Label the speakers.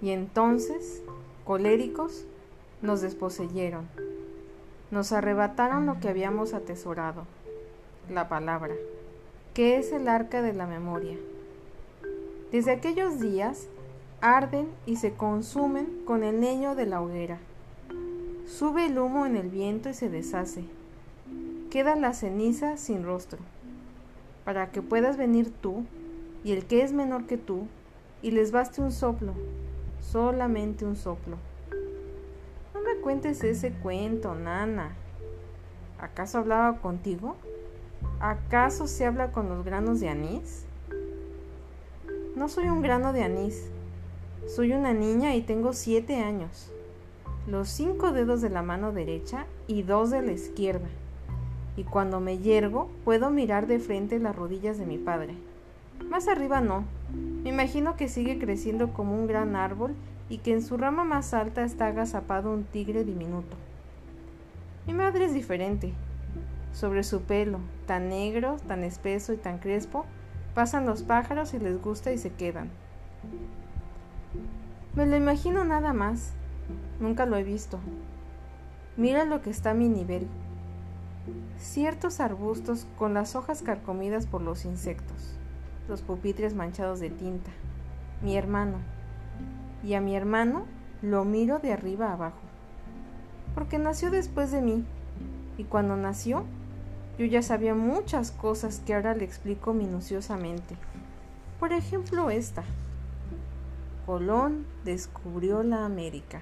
Speaker 1: Y entonces, coléricos, nos desposeyeron, nos arrebataron lo que habíamos atesorado, la palabra, que es el arca de la memoria. Desde aquellos días arden y se consumen con el leño de la hoguera. Sube el humo en el viento y se deshace. Queda la ceniza sin rostro, para que puedas venir tú y el que es menor que tú, y les baste un soplo, solamente un soplo. No me cuentes ese cuento, nana. ¿Acaso hablaba contigo? ¿Acaso se habla con los granos de anís? No soy un grano de anís. Soy una niña y tengo siete años. Los cinco dedos de la mano derecha y dos de la izquierda. Y cuando me yergo puedo mirar de frente las rodillas de mi padre. Más arriba no. Me imagino que sigue creciendo como un gran árbol y que en su rama más alta está agazapado un tigre diminuto. Mi madre es diferente. Sobre su pelo, tan negro, tan espeso y tan crespo, pasan los pájaros y les gusta y se quedan. Me lo imagino nada más. Nunca lo he visto. Mira lo que está a mi nivel. Ciertos arbustos con las hojas carcomidas por los insectos, los pupitres manchados de tinta. Mi hermano. Y a mi hermano lo miro de arriba abajo. Porque nació después de mí. Y cuando nació, yo ya sabía muchas cosas que ahora le explico minuciosamente. Por ejemplo, esta. Colón descubrió la América.